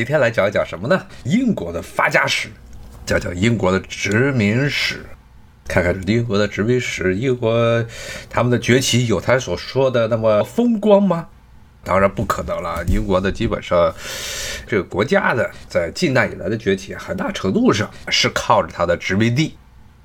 今天来讲一讲什么呢？英国的发家史，讲讲英国的殖民史，看看英国的殖民史，英国他们的崛起有他所说的那么风光吗？当然不可能了。英国的基本上这个国家的在近代以来的崛起，很大程度上是靠着它的殖民地。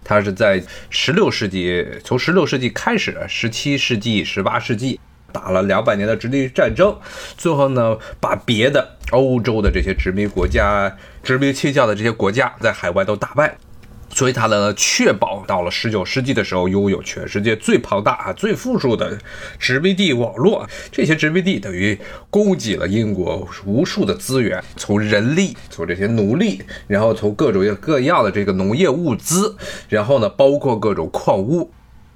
它是在十六世纪，从十六世纪开始，十七世纪、十八世纪打了两百年的殖民战争，最后呢，把别的欧洲的这些殖民国家、殖民倾向的这些国家在海外都打败。所以它呢，确保到了十九世纪的时候，拥有全世界最庞大啊、最富庶的殖民地网络。这些殖民地等于供给了英国无数的资源，从人力，从这些奴隶，然后从各种各样的这个农业物资，然后呢，包括各种矿物。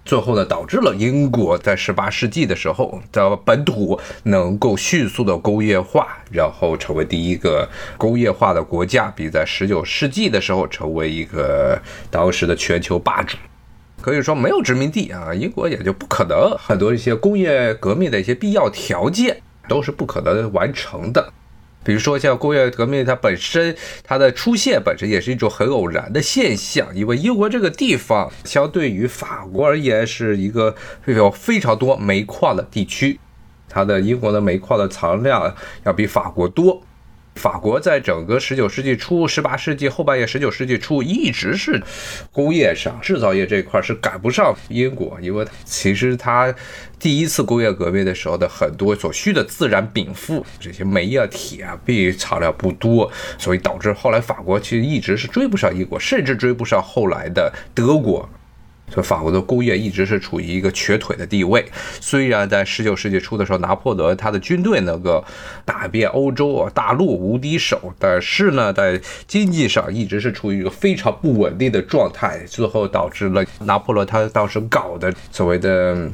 最后呢，导致了英国在十八世纪的时候，在本土能够迅速的工业化，然后成为第一个工业化的国家，比在十九世纪的时候成为一个当时的全球霸主。可以说，没有殖民地啊，英国也就不可能很多一些工业革命的一些必要条件都是不可能完成的。比如说，像工业革命，它本身它的出现本身也是一种很偶然的现象，因为英国这个地方相对于法国而言是一个有非常多煤矿的地区，它的英国的煤矿的藏量要比法国多。法国在整个十九世纪初、十八世纪后半叶、十九世纪初，一直是工业上、制造业这一块是赶不上英国，因为其实它第一次工业革命的时候的很多所需的自然禀赋，这些煤啊、铁啊，并藏量不多，所以导致后来法国其实一直是追不上英国，甚至追不上后来的德国。所以法国的工业一直是处于一个瘸腿的地位。虽然在十九世纪初的时候，拿破仑他的军队能够打遍欧洲啊大陆无敌手，但是呢，在经济上一直是处于一个非常不稳定的状态，最后导致了拿破仑他当时搞的所谓的。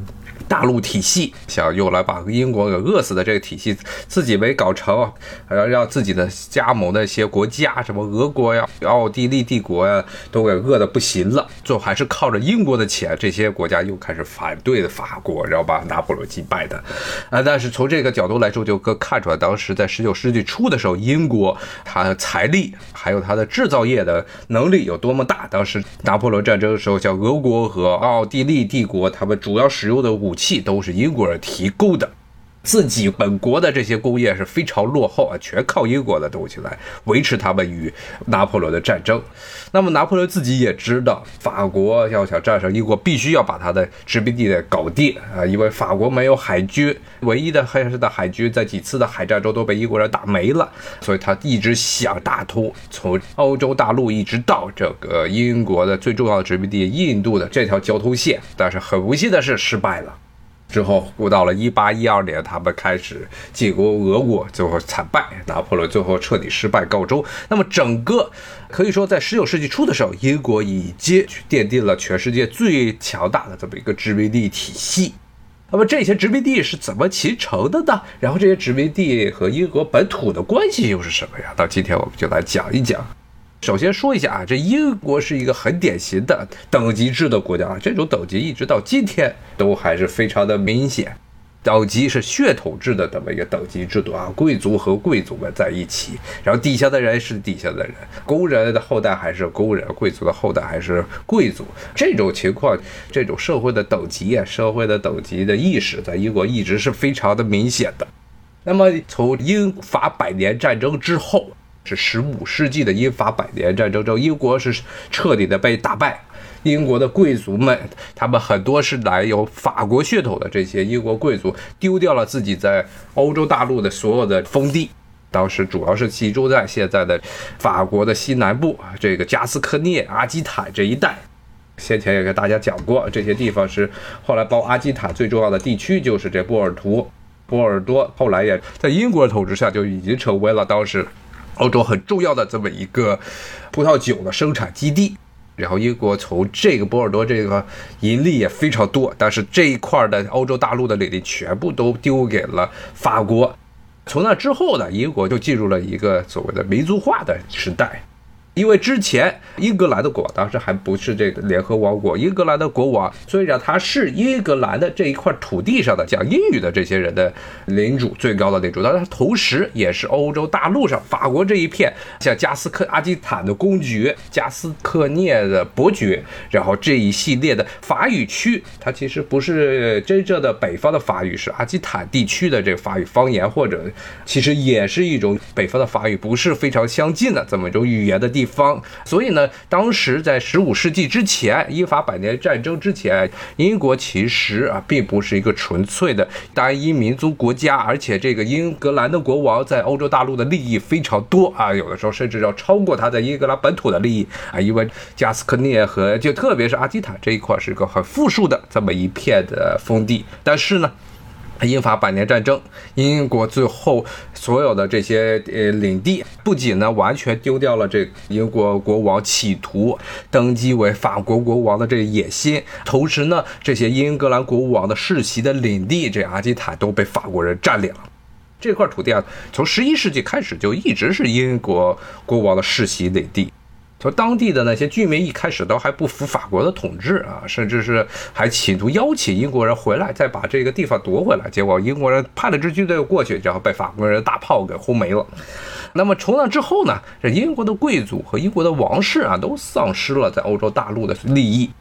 大陆体系想用来把英国给饿死的这个体系自己没搞成，还要让自己的加盟的一些国家，什么俄国呀、奥地利帝国呀，都给饿得不行了。最后还是靠着英国的钱，这些国家又开始反对法国，然后把拿破仑击败的。啊，但是从这个角度来说，就可看出来，当时在十九世纪初的时候，英国它的财力还有它的制造业的能力有多么大。当时拿破仑战争的时候，像俄国和奥地利帝国，他们主要使用的武器都是英国人提供的，自己本国的这些工业是非常落后啊，全靠英国的东西来维持他们与拿破仑的战争。那么拿破仑自己也知道，法国要想战胜英国，必须要把他的殖民地搞定啊，因为法国没有海军，唯一的黑色的海军在几次的海战中都被英国人打没了，所以他一直想打通从欧洲大陆一直到这个英国的最重要的殖民地印度的这条交通线，但是很不幸的是失败了。之后，到了一八一二年，他们开始进攻俄国，最后惨败，拿破仑最后彻底失败告终。那么，整个可以说，在十九世纪初的时候，英国已经奠定了全世界最强大的这么一个殖民地体系。那么，这些殖民地是怎么形成的呢？然后，这些殖民地和英国本土的关系又是什么呀？到今天，我们就来讲一讲。首先说一下啊，这英国是一个很典型的等级制的国家啊，这种等级一直到今天都还是非常的明显。等级是血统制的这么一个等级制度啊，贵族和贵族们在一起，然后底下的人是底下的人，工人的后代还是工人，贵族的后代还是贵族。这种情况，这种社会的等级啊，社会的等级的意识，在英国一直是非常的明显的。那么从英法百年战争之后。是十五世纪的英法百年战争中，英国是彻底的被打败。英国的贵族们，他们很多是来有法国血统的这些英国贵族，丢掉了自己在欧洲大陆的所有的封地。当时主要是集中在现在的法国的西南部，这个加斯科涅、阿基坦这一带。先前也跟大家讲过，这些地方是后来包阿基坦最重要的地区，就是这波尔图、波尔多。后来也在英国的统治下，就已经成为了当时。欧洲很重要的这么一个葡萄酒的生产基地，然后英国从这个波尔多这个盈利也非常多，但是这一块的欧洲大陆的领地全部都丢给了法国。从那之后呢，英国就进入了一个所谓的民族化的时代。因为之前英格兰的国王当时还不是这个联合王国，英格兰的国王。虽然他是英格兰的这一块土地上的讲英语的这些人的领主，最高的领主，但是他同时也是欧洲大陆上法国这一片，像加斯克阿基坦的公爵、加斯科涅的伯爵，然后这一系列的法语区，它其实不是真正的北方的法语，是阿基坦地区的这个法语方言，或者其实也是一种北方的法语，不是非常相近的这么一种语言的地。方，所以呢，当时在十五世纪之前，英法百年战争之前，英国其实啊，并不是一个纯粹的单一民族国家，而且这个英格兰的国王在欧洲大陆的利益非常多啊，有的时候甚至要超过他在英格兰本土的利益啊，因为加斯科涅和就特别是阿基坦这一块是一个很富庶的这么一片的封地，但是呢。英法百年战争，英国最后所有的这些呃领地，不仅呢完全丢掉了这英国国王企图登基为法国国王的这个野心，同时呢，这些英格兰国王的世袭的领地，这阿基坦都被法国人占领了。这块土地啊，从十一世纪开始就一直是英国国王的世袭领地。说当地的那些居民一开始都还不服法国的统治啊，甚至是还企图邀请英国人回来，再把这个地方夺回来。结果英国人派了支军队过去，然后被法国人大炮给轰没了。那么从那之后呢，这英国的贵族和英国的王室啊，都丧失了在欧洲大陆的利益，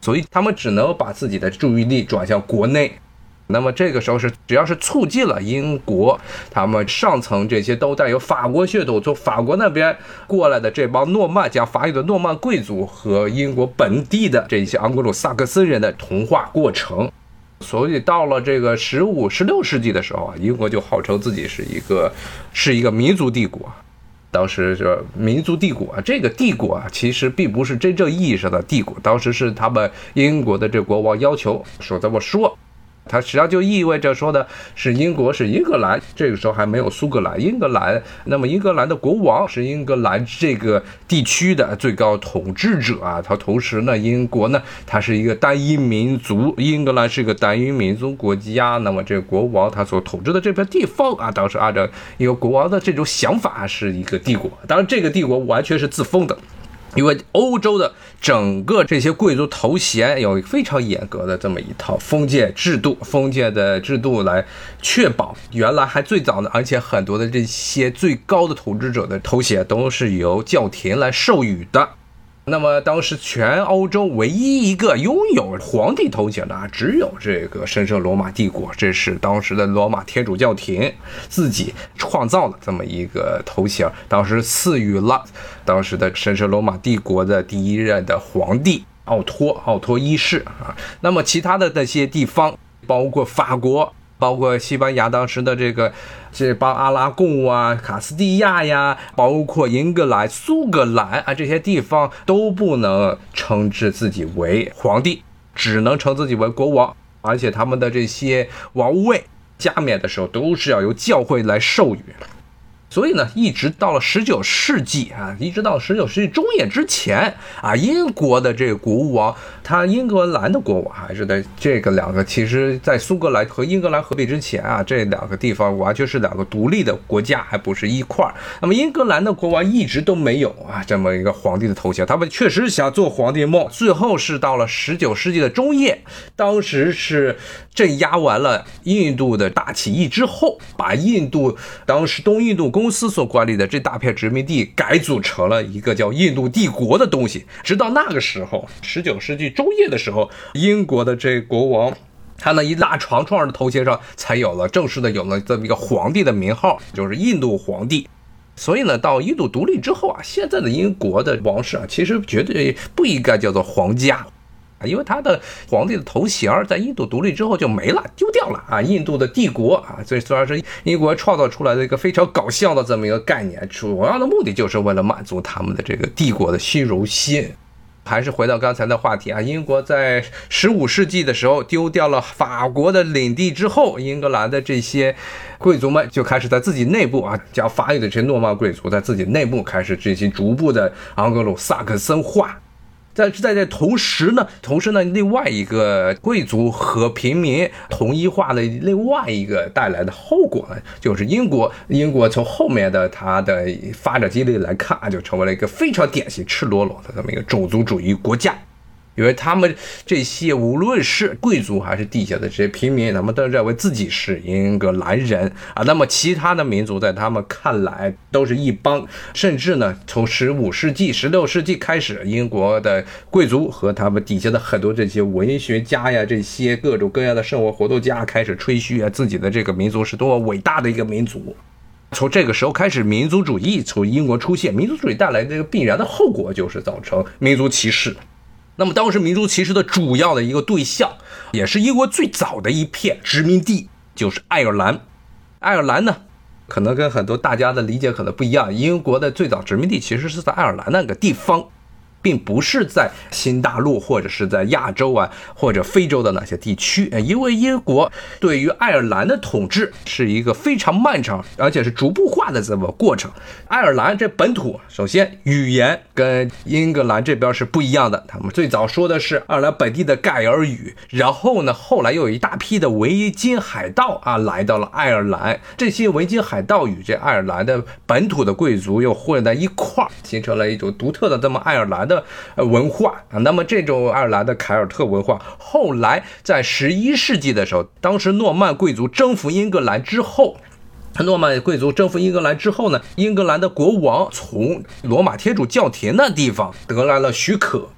所以他们只能把自己的注意力转向国内。那么这个时候是，只要是促进了英国，他们上层这些都带有法国血统，从法国那边过来的这帮诺曼讲法语的诺曼贵族和英国本地的这些盎格鲁撒克森人的同化过程。所以到了这个十五、十六世纪的时候啊，英国就号称自己是一个是一个民族帝国。当时是民族帝国，这个帝国啊，其实并不是真正意义上的帝国，当时是他们英国的这国王要求说这么说。它实际上就意味着说的是英国是英格兰，这个时候还没有苏格兰。英格兰，那么英格兰的国王是英格兰这个地区的最高统治者啊。它同时呢，英国呢，它是一个单一民族，英格兰是一个单一民族国家。那么这个国王他所统治的这片地方啊，当时按照一个国王的这种想法是一个帝国。当然，这个帝国完全是自封的。因为欧洲的整个这些贵族头衔有非常严格的这么一套封建制度，封建的制度来确保原来还最早的，而且很多的这些最高的统治者的头衔都是由教廷来授予的。那么当时全欧洲唯一一个拥有皇帝头衔的啊，只有这个神圣罗马帝国，这是当时的罗马天主教廷自己创造了这么一个头衔，当时赐予了当时的神圣罗马帝国的第一任的皇帝奥托奥托一世啊。那么其他的那些地方，包括法国。包括西班牙当时的这个这帮阿拉贡啊、卡斯蒂亚呀，包括英格兰、苏格兰啊这些地方都不能称之自己为皇帝，只能称自己为国王，而且他们的这些王位加冕的时候都是要由教会来授予。所以呢，一直到了十九世纪啊，一直到十九世纪中叶之前啊，英国的这个国王，他英格兰的国王还是在这个两个，其实，在苏格兰和英格兰合并之前啊，这两个地方完全是两个独立的国家，还不是一块儿。那么英格兰的国王一直都没有啊这么一个皇帝的头衔，他们确实想做皇帝梦，最后是到了十九世纪的中叶，当时是镇压完了印度的大起义之后，把印度当时东印度公公司所管理的这大片殖民地改组成了一个叫印度帝国的东西。直到那个时候，十九世纪中叶的时候，英国的这国王，他那一大长串的头衔上才有了正式的有了这么一个皇帝的名号，就是印度皇帝。所以呢，到印度独立之后啊，现在的英国的王室啊，其实绝对不应该叫做皇家。因为他的皇帝的头衔在印度独立之后就没了，丢掉了啊！印度的帝国啊，这虽然是英国创造出来的一个非常搞笑的这么一个概念，主要的目的就是为了满足他们的这个帝国的虚荣心。还是回到刚才的话题啊，英国在十五世纪的时候丢掉了法国的领地之后，英格兰的这些贵族们就开始在自己内部啊，讲法语的这些诺曼贵族在自己内部开始进行逐步的盎格鲁撒克森化。在在这同时呢，同时呢，另外一个贵族和平民同一化的另外一个带来的后果呢，就是英国。英国从后面的它的发展经历来看，就成为了一个非常典型赤裸裸的这么一个种族主义国家。因为他们这些无论是贵族还是地下的这些平民，他们都认为自己是英格兰人啊。那么其他的民族在他们看来都是一帮，甚至呢，从十五世纪、十六世纪开始，英国的贵族和他们底下的很多这些文学家呀，这些各种各样的生活活动家开始吹嘘啊，自己的这个民族是多么伟大的一个民族。从这个时候开始，民族主义从英国出现，民族主义带来的一个必然的后果就是造成民族歧视。那么当时民族歧视的主要的一个对象，也是英国最早的一片殖民地，就是爱尔兰。爱尔兰呢，可能跟很多大家的理解可能不一样，英国的最早殖民地其实是在爱尔兰那个地方。并不是在新大陆或者是在亚洲啊或者非洲的那些地区，因为英国对于爱尔兰的统治是一个非常漫长而且是逐步化的这么过程。爱尔兰这本土首先语言跟英格兰这边是不一样的，他们最早说的是爱尔兰本地的盖尔语，然后呢后来又有一大批的维京海盗啊来到了爱尔兰，这些维京海盗与这爱尔兰的本土的贵族又混在一块儿，形成了一种独特的这么爱尔兰的。呃，文化啊，那么这种爱尔兰的凯尔特文化，后来在十一世纪的时候，当时诺曼贵族征服英格兰之后，诺曼贵族征服英格兰之后呢，英格兰的国王从罗马天主教廷那地方得来了许可，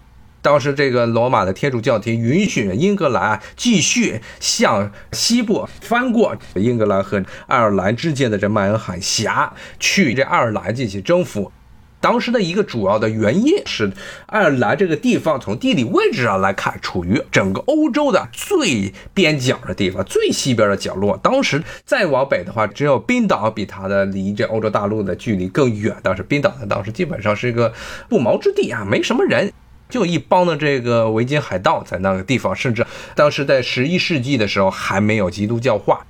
当时这个罗马的天主教廷允许英格兰继续向西部翻过英格兰和爱尔兰之间的这曼恩海峡，去这爱尔兰进行征服。当时的一个主要的原因是，爱尔兰这个地方从地理位置上来看，处于整个欧洲的最边角的地方，最西边的角落。当时再往北的话，只有冰岛比它的离这欧洲大陆的距离更远。当时冰岛呢，当时基本上是一个不毛之地啊，没什么人，就一帮的这个维京海盗在那个地方。甚至当时在十一世纪的时候，还没有基督教化。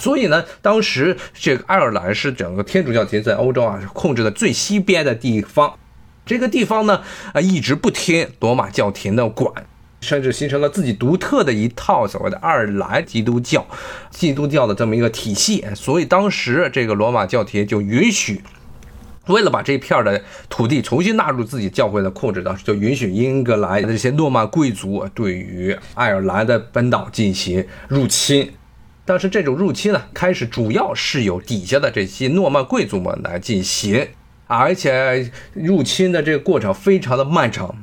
所以呢，当时这个爱尔兰是整个天主教廷在欧洲啊控制的最西边的地方，这个地方呢啊一直不听罗马教廷的管，甚至形成了自己独特的一套所谓的爱尔兰基督教，基督教的这么一个体系。所以当时这个罗马教廷就允许，为了把这片的土地重新纳入自己教会的控制，当时就允许英格兰的这些诺曼贵族对于爱尔兰的本岛进行入侵。但是这种入侵呢，开始主要是由底下的这些诺曼贵族们来进行，而且入侵的这个过程非常的漫长。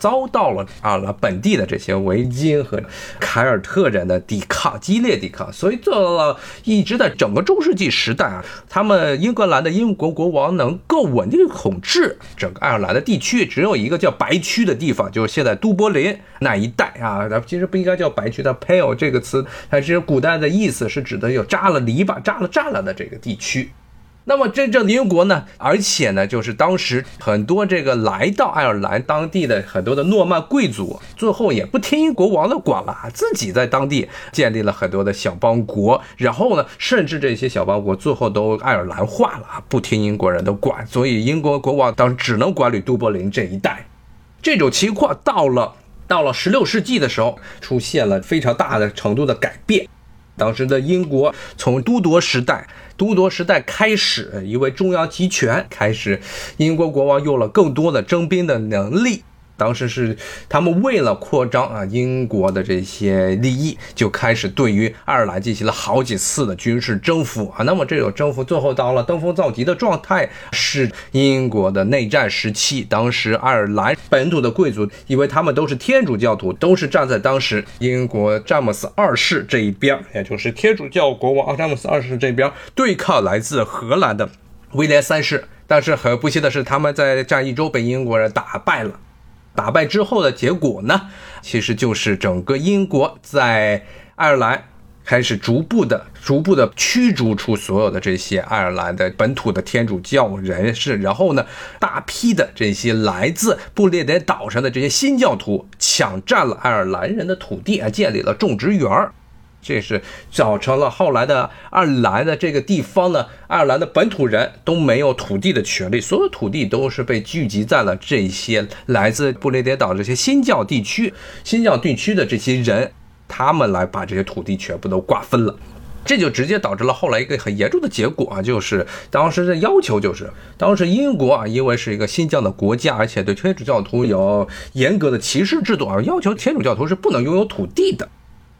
遭到了啊了本地的这些维京和凯尔特人的抵抗，激烈抵抗，所以做了一直在整个中世纪时代啊，他们英格兰的英国国王能够稳定统治整个爱尔兰的地区，只有一个叫白区的地方，就是现在都柏林那一带啊。咱们其实不应该叫白区，它 pale 这个词，它其实古代的意思是指的有扎了篱笆、扎了栅栏的这个地区。那么真正的英国呢？而且呢，就是当时很多这个来到爱尔兰当地的很多的诺曼贵族，最后也不听英国王的管了，自己在当地建立了很多的小邦国。然后呢，甚至这些小邦国最后都爱尔兰化了，不听英国人的管。所以英国国王当时只能管理都柏林这一带。这种情况到了到了十六世纪的时候，出现了非常大的程度的改变。当时的英国从都铎时代。都铎时代开始，一位中央集权开始，英国国王有了更多的征兵的能力。当时是他们为了扩张啊英国的这些利益，就开始对于爱尔兰进行了好几次的军事征服啊。那么这种征服最后到了登峰造极的状态，是英国的内战时期。当时爱尔兰本土的贵族，因为他们都是天主教徒，都是站在当时英国詹姆斯二世这一边，也就是天主教国王詹姆斯二世这边对抗来自荷兰的威廉三世。但是很不幸的是，他们在战役中被英国人打败了。打败之后的结果呢，其实就是整个英国在爱尔兰开始逐步的、逐步的驱逐出所有的这些爱尔兰的本土的天主教人士，然后呢，大批的这些来自布列颠岛上的这些新教徒抢占了爱尔兰人的土地，啊，建立了种植园儿。这是造成了后来的爱尔兰的这个地方呢，爱尔兰的本土人都没有土地的权利，所有土地都是被聚集在了这些来自布列颠岛这些新教地区、新教地区的这些人，他们来把这些土地全部都瓜分了。这就直接导致了后来一个很严重的结果啊，就是当时的要求就是，当时英国啊，因为是一个新教的国家，而且对天主教徒有严格的歧视制度啊，要求天主教徒是不能拥有土地的。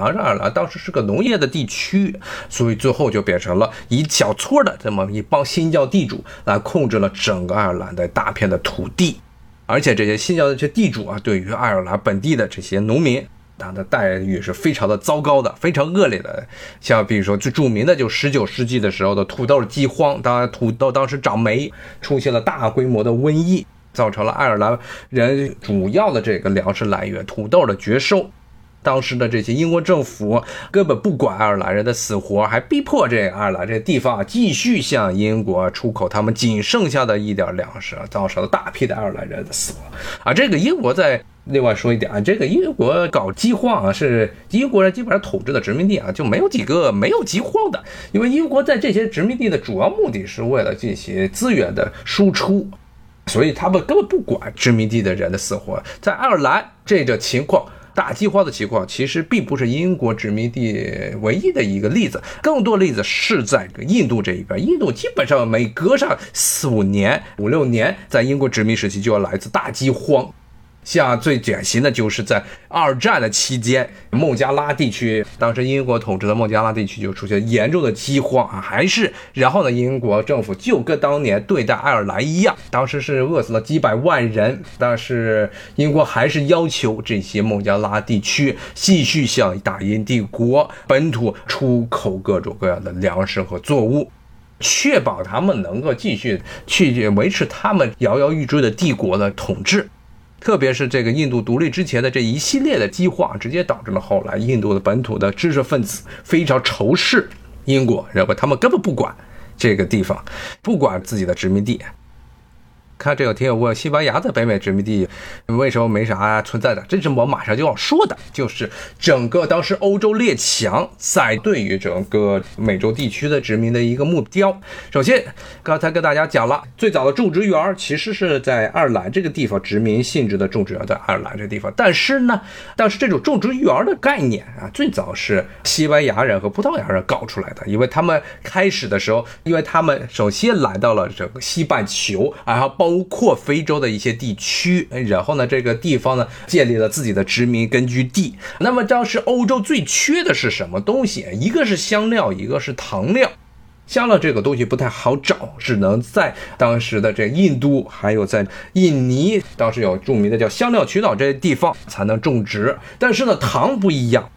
而爱尔兰当时是个农业的地区，所以最后就变成了一小撮的这么一帮新教地主来控制了整个爱尔兰的大片的土地，而且这些新教的这些地主啊，对于爱尔兰本地的这些农民，他的待遇是非常的糟糕的，非常恶劣的。像比如说最著名的就十九世纪的时候的土豆饥荒，当然土豆当时长霉，出现了大规模的瘟疫，造成了爱尔兰人主要的这个粮食来源土豆的绝收。当时的这些英国政府根本不管爱尔兰人的死活，还逼迫这爱尔兰这地方继续向英国出口他们仅剩下的一点粮食，造成了大批的爱尔兰人的死亡。啊，这个英国在另外说一点啊，这个英国搞饥荒啊，是英国人基本上统治的殖民地啊，就没有几个没有饥荒的，因为英国在这些殖民地的主要目的是为了进行资源的输出，所以他们根本不管殖民地的人的死活。在爱尔兰这个情况。大饥荒的情况其实并不是英国殖民地唯一的一个例子，更多例子是在印度这一边。印度基本上每隔上四五年、五六年，在英国殖民时期就要来一次大饥荒。像最典型的就是在二战的期间，孟加拉地区，当时英国统治的孟加拉地区就出现严重的饥荒啊，还是然后呢，英国政府就跟当年对待爱尔兰一样，当时是饿死了几百万人，但是英国还是要求这些孟加拉地区继续向大英帝国本土出口各种各样的粮食和作物，确保他们能够继续去维持他们摇摇欲坠的帝国的统治。特别是这个印度独立之前的这一系列的激化，直接导致了后来印度的本土的知识分子非常仇视英国，认为他们根本不管这个地方，不管自己的殖民地。看这个挺有问，西班牙在北美殖民地为什么没啥存在的？这是我马上就要说的，就是整个当时欧洲列强在对于整个美洲地区的殖民的一个目标。首先，刚才跟大家讲了，最早的种植园其实是在爱尔兰这个地方，殖民性质的种植园在爱尔兰这个地方。但是呢，但是这种种植园的概念啊，最早是西班牙人和葡萄牙人搞出来的，因为他们开始的时候，因为他们首先来到了这个西半球，然后包。包括非洲的一些地区，然后呢，这个地方呢建立了自己的殖民根据地。那么当时欧洲最缺的是什么东西？一个是香料，一个是糖料。香料这个东西不太好找，只能在当时的这印度，还有在印尼，当时有著名的叫香料群岛这些地方才能种植。但是呢，糖不一样，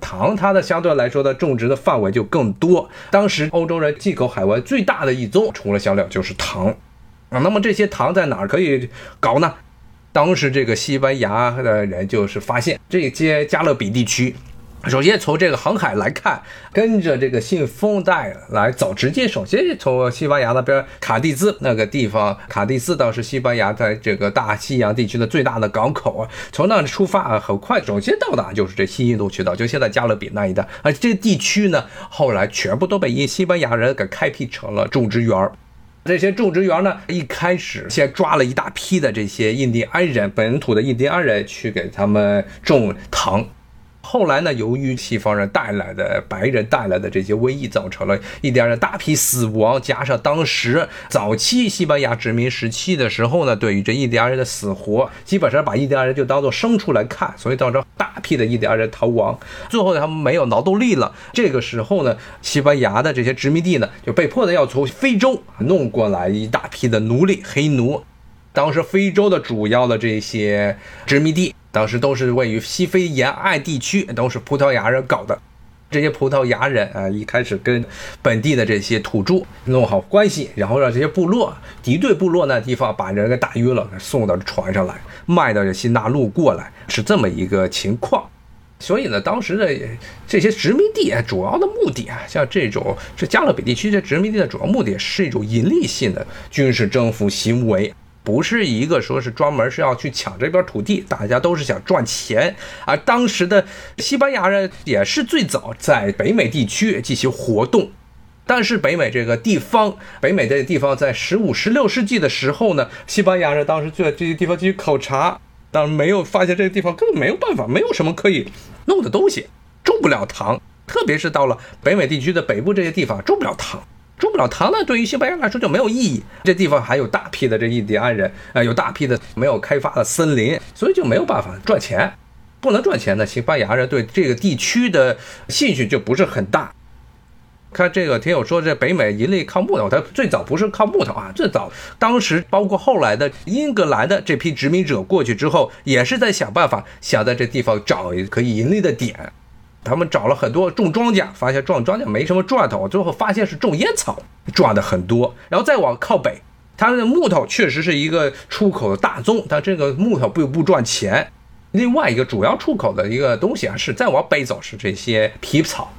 糖它的相对来说的种植的范围就更多。当时欧洲人进口海外最大的一宗，除了香料就是糖。啊，那么这些糖在哪儿可以搞呢？当时这个西班牙的人就是发现这些加勒比地区，首先从这个航海来看，跟着这个信封带来走，直接首先从西班牙那边卡蒂兹那个地方，卡蒂斯倒是西班牙在这个大西洋地区的最大的港口啊，从那里出发啊，很快首先到达就是这西印度群岛，就现在加勒比那一带，而这地区呢，后来全部都被西西班牙人给开辟成了种植园儿。这些种植园呢，一开始先抓了一大批的这些印第安人，本土的印第安人去给他们种糖。后来呢，由于西方人带来的白人带来的这些瘟疫，造成了印第安人大批死亡，加上当时早期西班牙殖民时期的时候呢，对于这印第安人的死活，基本上把印第安人就当做牲畜来看，所以造成大批的印第安人逃亡。最后他们没有劳动力了，这个时候呢，西班牙的这些殖民地呢，就被迫的要从非洲弄过来一大批的奴隶黑奴。当时非洲的主要的这些殖民地。当时都是位于西非沿岸地区，都是葡萄牙人搞的。这些葡萄牙人啊，一开始跟本地的这些土著弄好关系，然后让这些部落敌对部落那地方把人给打晕了，送到船上来卖到这新大陆过来，是这么一个情况。所以呢，当时的这些殖民地主要的目的啊，像这种这加勒比地区这殖民地的主要目的是一种盈利性的军事征服行为。不是一个说是专门是要去抢这边土地，大家都是想赚钱。而当时的西班牙人也是最早在北美地区进行活动。但是北美这个地方，北美这个地方在十五、十六世纪的时候呢，西班牙人当时就在这些地方进行考察，但没有发现这个地方根本没有办法，没有什么可以弄的东西，种不了糖，特别是到了北美地区的北部这些地方种不了糖。种不了糖呢，对于西班牙来说就没有意义。这地方还有大批的这印第安人，呃，有大批的没有开发的森林，所以就没有办法赚钱。不能赚钱呢，西班牙人对这个地区的兴趣就不是很大。看这个听友说，这北美盈利靠木头，它最早不是靠木头啊，最早当时包括后来的英格兰的这批殖民者过去之后，也是在想办法想在这地方找一个可以盈利的点。他们找了很多种庄稼，发现种庄稼没什么赚头，最后发现是种烟草赚的很多。然后再往靠北，它的木头确实是一个出口的大宗，但这个木头不不赚钱。另外一个主要出口的一个东西啊，是再往北走是这些皮草。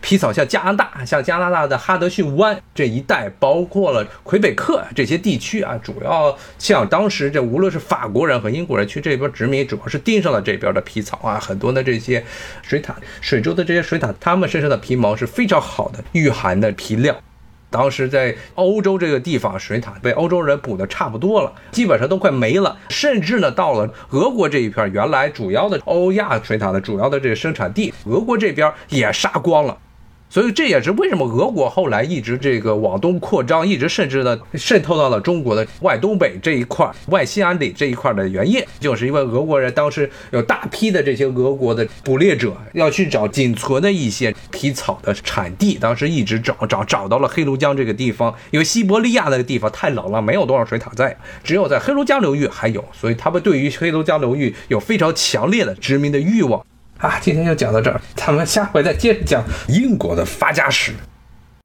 皮草像加拿大，像加拿大的哈德逊湾这一带，包括了魁北克这些地区啊，主要像当时这无论是法国人和英国人去这边殖民，主要是盯上了这边的皮草啊，很多的这些水獭、水州的这些水獭，它们身上的皮毛是非常好的御寒的皮料。当时在欧洲这个地方，水獭被欧洲人捕的差不多了，基本上都快没了，甚至呢，到了俄国这一片，原来主要的欧亚水獭的主要的这个生产地，俄国这边也杀光了。所以这也是为什么俄国后来一直这个往东扩张，一直甚至呢渗透到了中国的外东北这一块、外西安里这一块的原因，就是因为俄国人当时有大批的这些俄国的捕猎者要去找仅存的一些皮草的产地，当时一直找找找到了黑龙江这个地方，因为西伯利亚那个地方太冷了，没有多少水獭在，只有在黑龙江流域还有，所以他们对于黑龙江流域有非常强烈的殖民的欲望。啊，今天就讲到这儿，咱们下回再接着讲英国的发家史。